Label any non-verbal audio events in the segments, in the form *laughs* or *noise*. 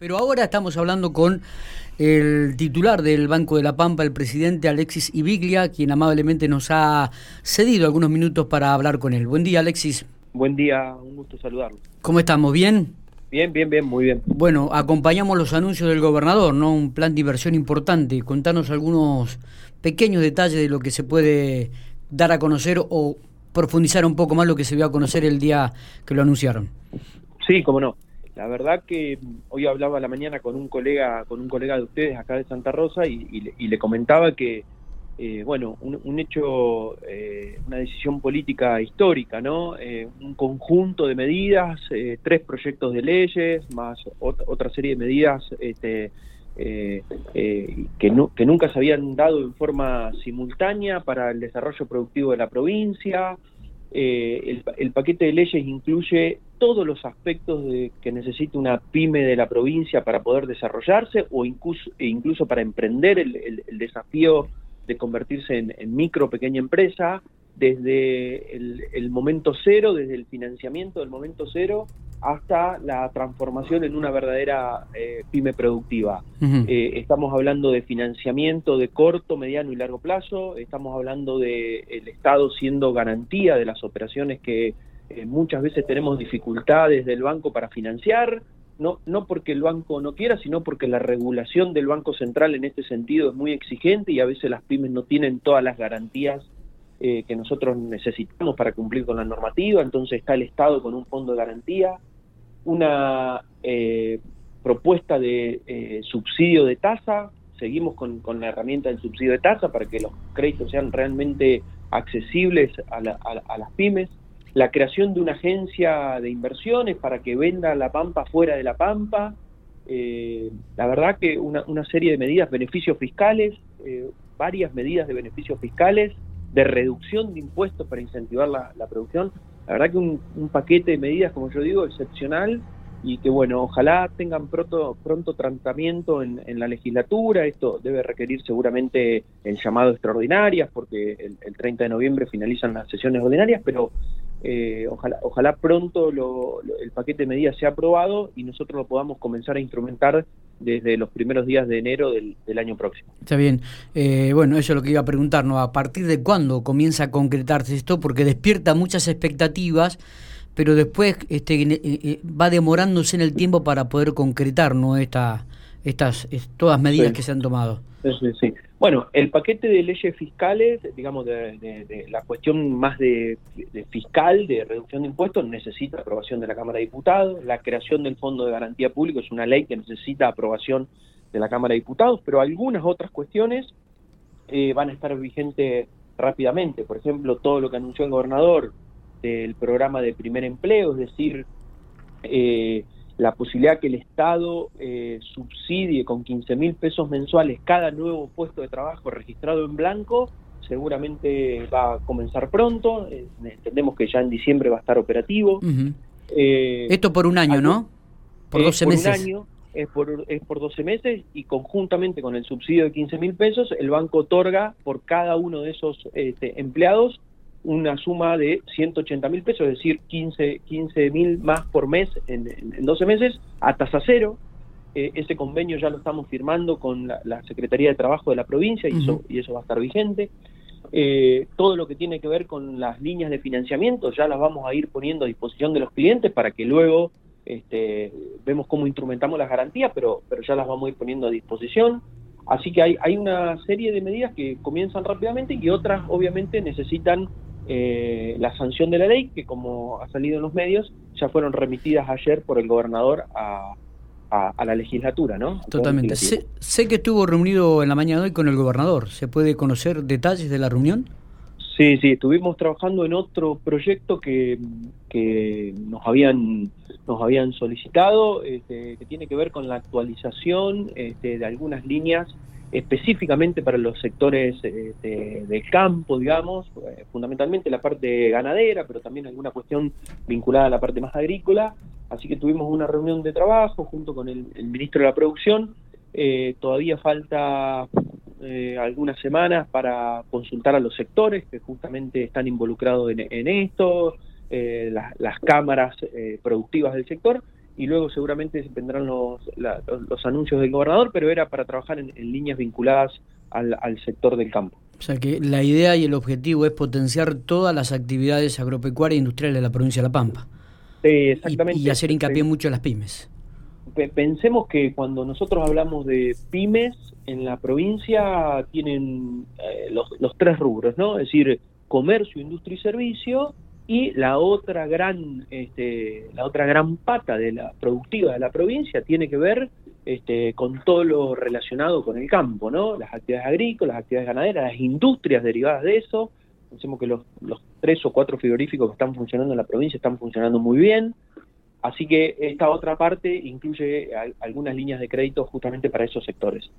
Pero ahora estamos hablando con el titular del Banco de la Pampa, el presidente Alexis Ibiglia, quien amablemente nos ha cedido algunos minutos para hablar con él. Buen día, Alexis. Buen día, un gusto saludarlo. ¿Cómo estamos? ¿Bien? Bien, bien, bien, muy bien. Bueno, acompañamos los anuncios del gobernador, ¿no? Un plan de inversión importante. Contanos algunos pequeños detalles de lo que se puede dar a conocer o profundizar un poco más lo que se vio a conocer el día que lo anunciaron. Sí, cómo no. La verdad que hoy hablaba la mañana con un colega, con un colega de ustedes acá de Santa Rosa y, le, comentaba que, eh, bueno, un, hecho, eh, una decisión política histórica, ¿no? Eh, un conjunto de medidas, tres proyectos de leyes, más otra serie de medidas este, que, nunca se habían dado en forma simultánea para el desarrollo productivo de la provincia. El, paquete de leyes incluye todos los aspectos de, que necesita una pyme de la provincia para poder desarrollarse o incluso, e incluso para emprender el, desafío de convertirse en, micro pequeña empresa desde el, momento cero, desde el financiamiento del momento cero hasta la transformación en una verdadera eh, pyme productiva. Eh, estamos hablando de financiamiento de corto, mediano y largo plazo, estamos hablando de el Estado siendo garantía de las operaciones que eh, muchas veces tenemos dificultades del banco para financiar, no, no porque el banco no quiera, sino porque la regulación del Banco Central en este sentido es muy exigente y a veces las pymes no tienen todas las garantías eh, que nosotros necesitamos para cumplir con la normativa, entonces está el Estado con un fondo de garantía, una eh, propuesta de subsidio de tasa, seguimos con, con, la herramienta del subsidio de tasa para que los créditos sean realmente accesibles a, a las pymes, la creación de una agencia de inversiones para que venda la Pampa fuera de la Pampa, eh, la verdad que una, serie de medidas, beneficios fiscales, eh, varias medidas de beneficios fiscales, de reducción de impuestos para incentivar la, producción, la verdad que un, paquete de medidas, como yo digo, excepcional y que bueno, ojalá tengan pronto, pronto tratamiento en, la legislatura, esto debe requerir seguramente el llamado extraordinarias porque el, el 30 de noviembre finalizan las sesiones ordinarias, pero eh, ojalá, ojalá pronto el paquete de medidas sea aprobado y nosotros lo podamos comenzar a instrumentar desde los primeros días de enero del, año próximo. Está bien. Eh, bueno, eso es lo que iba a preguntar, ¿no? ¿A partir de cuándo comienza a concretarse esto? Porque despierta muchas expectativas, pero después este, eh, va demorándose en el tiempo para poder concretar, ¿no? Esta, estas todas medidas que se han tomado. Sí, sí. Bueno, el paquete de leyes fiscales, digamos, de, la cuestión más de, fiscal, de reducción de impuestos, necesita aprobación de la Cámara de Diputados. La creación del Fondo de Garantía Público es una ley que necesita aprobación de la Cámara de Diputados, pero algunas otras cuestiones eh, van a estar vigentes rápidamente. Por ejemplo, todo lo que anunció el gobernador del programa de primer empleo, es decir, eh, la posibilidad que el Estado eh, subsidie con 15 mil pesos mensuales cada nuevo puesto de trabajo registrado en blanco, seguramente va a comenzar pronto, eh, entendemos que ya en diciembre va a estar operativo. Eh, Esto por un año, ¿no? Por 12 meses. Por un año, es por, es por 12 meses y conjuntamente con el subsidio de 15 mil pesos, el banco otorga por cada uno de esos este, empleados una suma de 180 mil pesos, es decir, 15 mil más por mes en, 12 meses, a tasa cero. Eh, ese convenio ya lo estamos firmando con la, Secretaría de Trabajo de la provincia y, eso, y eso va a estar vigente. Eh, todo lo que tiene que ver con las líneas de financiamiento ya las vamos a ir poniendo a disposición de los clientes para que luego este, vemos cómo instrumentamos las garantías, pero, pero ya las vamos a ir poniendo a disposición. Así que hay, hay una serie de medidas que comienzan rápidamente y otras obviamente necesitan eh, la sanción de la ley, que como ha salido en los medios, ya fueron remitidas ayer por el gobernador a, a, la legislatura, ¿no? Totalmente. Sé, que estuvo reunido en la mañana de hoy con el gobernador. ¿Se puede conocer detalles de la reunión? Sí, sí, estuvimos trabajando en otro proyecto que, que nos habían nos habían solicitado, este, que tiene que ver con la actualización este, de algunas líneas específicamente para los sectores eh, del campo, digamos, eh, fundamentalmente la parte ganadera, pero también alguna cuestión vinculada a la parte más agrícola. Así que tuvimos una reunión de trabajo junto con el, ministro de la Producción. Eh, todavía falta algunas semanas para consultar a los sectores que justamente están involucrados en, esto, las cámaras productivas del sector y luego seguramente vendrán los, los, anuncios del gobernador, pero era para trabajar en, líneas vinculadas al, sector del campo. O sea que la idea y el objetivo es potenciar todas las actividades agropecuarias e industriales de la provincia de La Pampa. exactamente. Y, hacer hincapié mucho en las pymes. Pensemos que cuando nosotros hablamos de pymes en la provincia tienen eh, los, los tres rubros, ¿no? Es decir, comercio, industria y servicio, y la otra gran este, la otra gran pata de la productiva de la provincia tiene que ver este, con todo lo relacionado con el campo, ¿no? Las actividades agrícolas, las actividades ganaderas, las industrias derivadas de eso. Pensemos que los, tres o cuatro frigoríficos que están funcionando en la provincia están funcionando muy bien. Así que esta otra parte incluye algunas líneas de crédito justamente para esos sectores.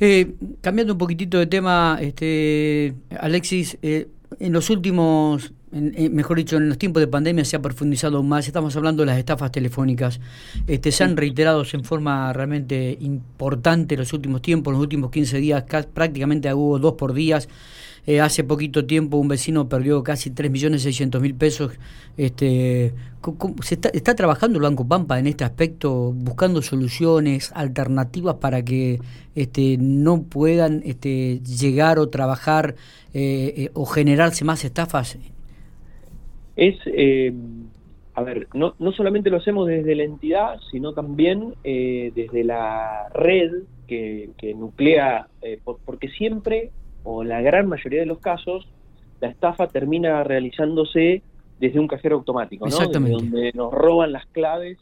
Eh, cambiando un poquitito de tema, este, Alexis, eh, en los últimos, mejor dicho, en los tiempos de pandemia se ha profundizado más. Estamos hablando de las estafas telefónicas. Este, se han reiterado en forma realmente importante en los últimos tiempos, en los últimos 15 días, prácticamente hubo dos por días. Eh, hace poquito tiempo un vecino perdió casi 3.600.000 pesos. Este, ¿se está, está, trabajando el Banco Pampa en este aspecto, buscando soluciones, alternativas para que este, no puedan este, llegar o trabajar eh, eh, o generarse más estafas? Es, a ver, no, no solamente lo hacemos desde la entidad, sino también desde la red que, que nuclea, porque siempre o la gran mayoría de los casos, la estafa termina realizándose desde un cajero automático, ¿no? donde nos roban las claves.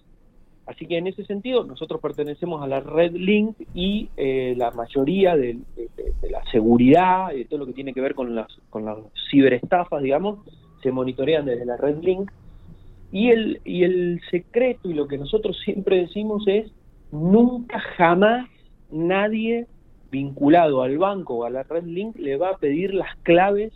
Así que en ese sentido nosotros pertenecemos a la red Link y eh, la mayoría de, la seguridad, de todo lo que tiene que ver con las, con las ciberestafas, digamos, se monitorean desde la red Link. Y el, y el secreto y lo que nosotros *laughs* siempre decimos es, nunca jamás nadie vinculado al banco o a la red link le va a pedir las claves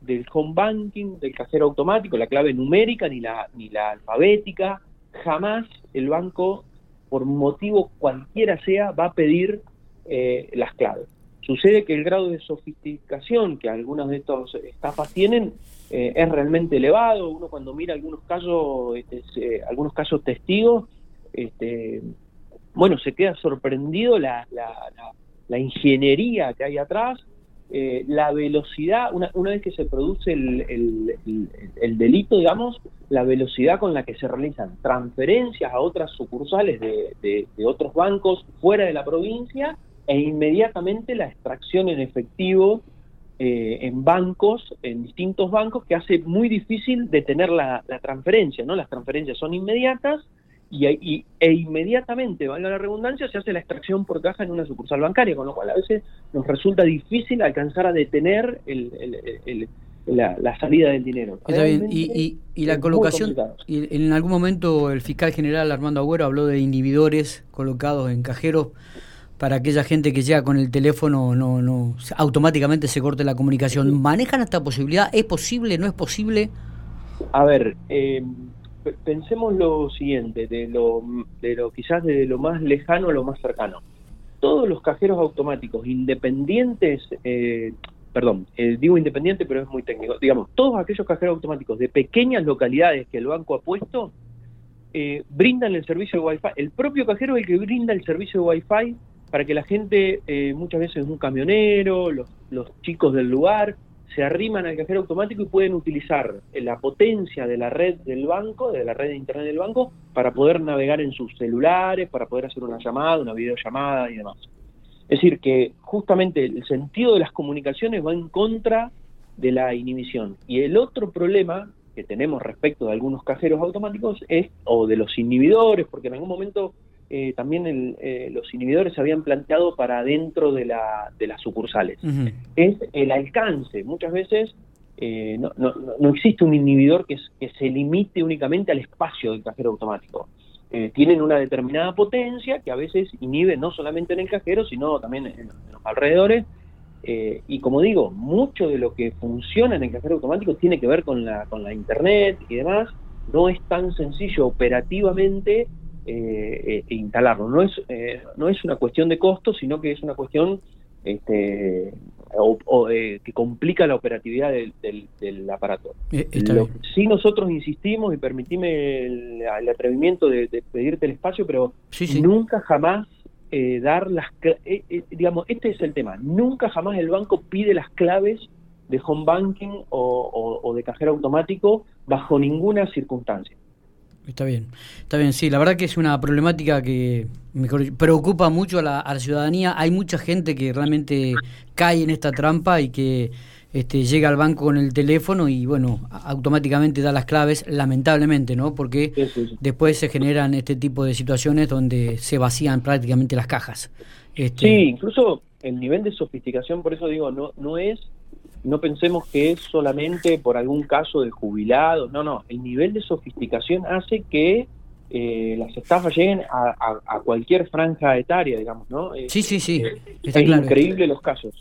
del home banking, del cajero automático, la clave numérica ni la, ni la alfabética. Jamás el banco, por motivo cualquiera sea, va a pedir eh, las claves. Sucede que el grado de sofisticación que algunas de estas estafas tienen eh, es realmente elevado. Uno cuando mira algunos casos, este, algunos casos testigos, este, bueno, se queda sorprendido la, la la ingeniería que hay atrás, eh, la velocidad, una, una, vez que se produce el, el, delito, digamos, la velocidad con la que se realizan transferencias a otras sucursales de, de, otros bancos fuera de la provincia e inmediatamente la extracción en efectivo eh, en bancos, en distintos bancos, que hace muy difícil detener la, la transferencia, ¿no? Las transferencias son inmediatas y, e inmediatamente, valga la redundancia, se hace la extracción por caja en una sucursal bancaria, con lo cual a veces nos resulta difícil alcanzar a detener la, salida del dinero. Y, la colocación, y en algún momento el fiscal general Armando Agüero habló de inhibidores colocados en cajeros para aquella gente que llega con el teléfono no no automáticamente se corte la comunicación. ¿Manejan esta posibilidad? ¿Es posible? ¿No es posible? A ver, eh, pensemos lo siguiente, de lo, de lo quizás de lo más lejano a lo más cercano. Todos los cajeros automáticos independientes, eh, perdón, eh, digo independiente pero es muy técnico, digamos, todos aquellos cajeros automáticos de pequeñas localidades que el banco ha puesto, eh, brindan el servicio de Wi-Fi. El propio cajero es el que brinda el servicio de Wi-Fi para que la gente, muchas veces un camionero, los, los chicos del lugar, se arriman al cajero automático y pueden utilizar la potencia de la red del banco, de la red de internet del banco, para poder navegar en sus celulares, para poder hacer una llamada, una videollamada y demás. Es decir, que justamente el sentido de las comunicaciones va en contra de la inhibición. Y el otro problema que tenemos respecto de algunos cajeros automáticos es, o de los inhibidores, porque en algún momento eh, también eh, los inhibidores se habían planteado para dentro de, la, de las sucursales. Es el alcance. Muchas veces eh, no, no, no, existe un inhibidor que, que, se limite únicamente al espacio del cajero automático. tienen una determinada potencia que a veces inhibe no solamente en el cajero, sino también en, los alrededores. y como digo, mucho de lo que funciona en el cajero automático tiene que ver con la, con la internet y demás. No es tan sencillo operativamente eh, e instalarlo. No es, eh, no es una cuestión de costo, sino que es una cuestión este, o, eh, que complica la operatividad del, aparato. Eh, sí nosotros insistimos y permitime el, atrevimiento de, pedirte el espacio, pero nunca jamás eh, dar las... digamos, este es el tema, nunca jamás el banco pide las claves de home banking o de cajero automático bajo ninguna circunstancia. Está bien, está bien, sí, la verdad que es una problemática que mejor, preocupa mucho a la, ciudadanía. Hay mucha gente que realmente cae en esta trampa y que este, llega al banco con el teléfono y bueno, automáticamente da las claves, lamentablemente, ¿no? Porque después se generan este tipo de situaciones donde se vacían prácticamente las cajas. Este... Sí, incluso el nivel de sofisticación, por eso digo, no, no es no pensemos que es solamente por algún caso de jubilado, no, no, el nivel de sofisticación hace que eh, las estafas lleguen a, cualquier franja etaria, digamos, ¿no? Sí, sí, sí. Eh, está es increíble los casos.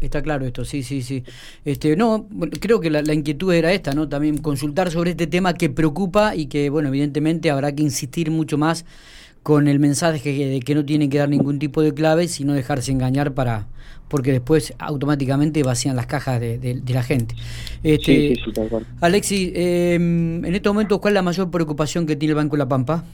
Está, claro esto, sí, sí, sí. Este, no, creo que la, inquietud era esta, ¿no? También consultar sobre este tema que preocupa y que, bueno, evidentemente habrá que insistir mucho más con el mensaje de que no tienen que dar ningún tipo de clave, sino dejarse engañar para porque después automáticamente vacían las cajas de, la gente. Este, sí, sí, Alexi, em, en este momento, ¿cuál es la mayor preocupación que tiene el Banco La Pampa?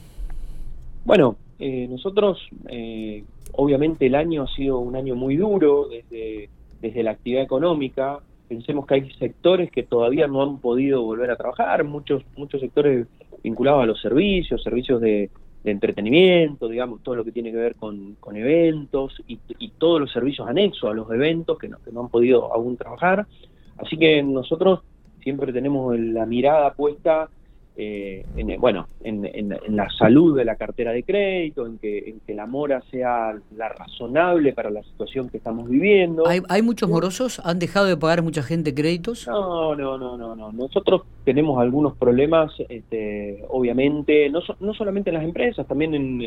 Bueno, eh, nosotros, eh, obviamente el año ha sido un año muy duro desde, desde la actividad económica. Pensemos que hay sectores que todavía no han podido volver a trabajar, muchos, muchos sectores vinculados a los servicios, servicios de, de entretenimiento, digamos, todo lo que tiene que ver con, eventos y, todos los servicios anexos a los eventos que no, que no han podido aún trabajar. Así que nosotros siempre tenemos la mirada puesta eh, en, bueno, en, la salud de la cartera de crédito, en que, en que la mora sea la razonable para la situación que estamos viviendo. ¿Hay, muchos morosos? ¿Han dejado de pagar mucha gente créditos? No, no, no, no, no. Nosotros tenemos algunos problemas, este, obviamente, no, no solamente en las empresas, también en,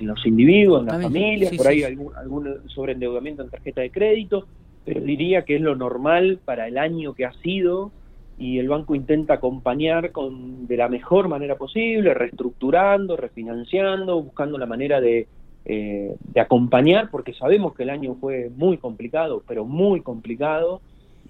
los individuos, en las familias, por ahí algún, algún sobreendeudamiento en tarjeta de crédito, pero diría que es lo normal para el año que ha sido y el banco intenta acompañar con, de la mejor manera posible, reestructurando, refinanciando, buscando la manera de, eh, de acompañar, porque sabemos que el año fue muy complicado, pero muy complicado,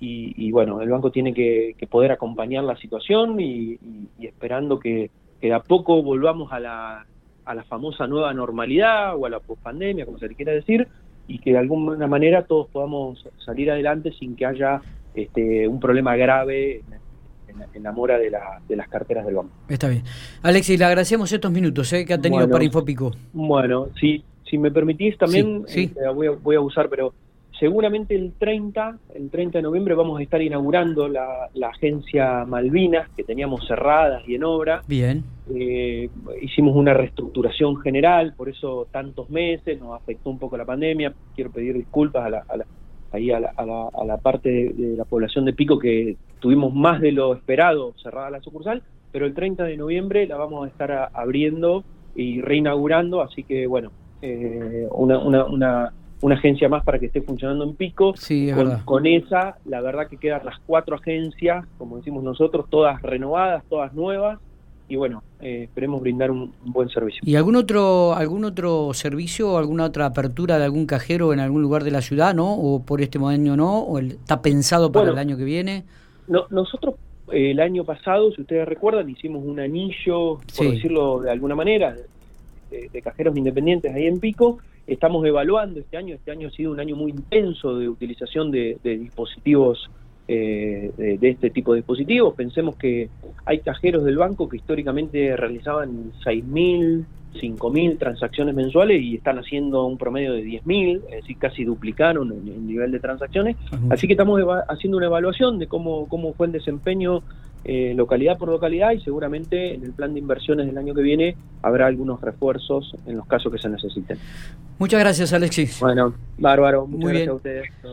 y, bueno, el banco tiene que, poder acompañar la situación y, esperando que, que, de a poco volvamos a la, a la famosa nueva normalidad o a la pospandemia, como se le quiera decir, y que de alguna manera todos podamos salir adelante sin que haya este, un problema grave en, la mora de, las carteras del banco. Está bien. Alexis, le agradecemos estos minutos eh, que ha tenido para Infopico. Bueno, si, si me permitís también, eh, voy, a, voy, a, usar, pero seguramente el 30, el 30 de noviembre vamos a estar inaugurando la, agencia Malvinas, que teníamos cerradas y en obra. Bien. Eh, hicimos una reestructuración general, por eso tantos meses, nos afectó un poco la pandemia. Quiero pedir disculpas a la ahí a la, parte de, la población de Pico que tuvimos más de lo esperado cerrada la sucursal, pero el 30 de noviembre la vamos a estar abriendo y reinaugurando, así que bueno, eh, una, una, una, una, agencia más para que esté funcionando en Pico. Sí, con, con, esa, la verdad que quedan las cuatro agencias, como decimos nosotros, todas renovadas, todas nuevas, y bueno, eh, esperemos brindar un, buen servicio. ¿Y algún otro algún otro servicio o alguna otra apertura de algún cajero en algún lugar de la ciudad, no? ¿O por este año no? ¿O está pensado para el año que viene? No, nosotros eh, el año pasado, si ustedes recuerdan, hicimos un anillo, por decirlo de alguna manera, de, cajeros independientes ahí en Pico. Estamos evaluando este año, este año ha sido un año muy intenso de utilización de dispositivos eh, de, este tipo de dispositivos. Pensemos que hay cajeros del banco que históricamente realizaban 6.000, 5.000 transacciones mensuales y están haciendo un promedio de 10.000, es decir, casi duplicaron el, nivel de transacciones. Así que estamos haciendo una evaluación de cómo, cómo fue el desempeño eh, localidad por localidad y seguramente en el plan de inversiones del año que viene habrá algunos refuerzos en los casos que se necesiten. Muchas gracias, Alexis. Bueno, bárbaro. Muchas gracias a ustedes.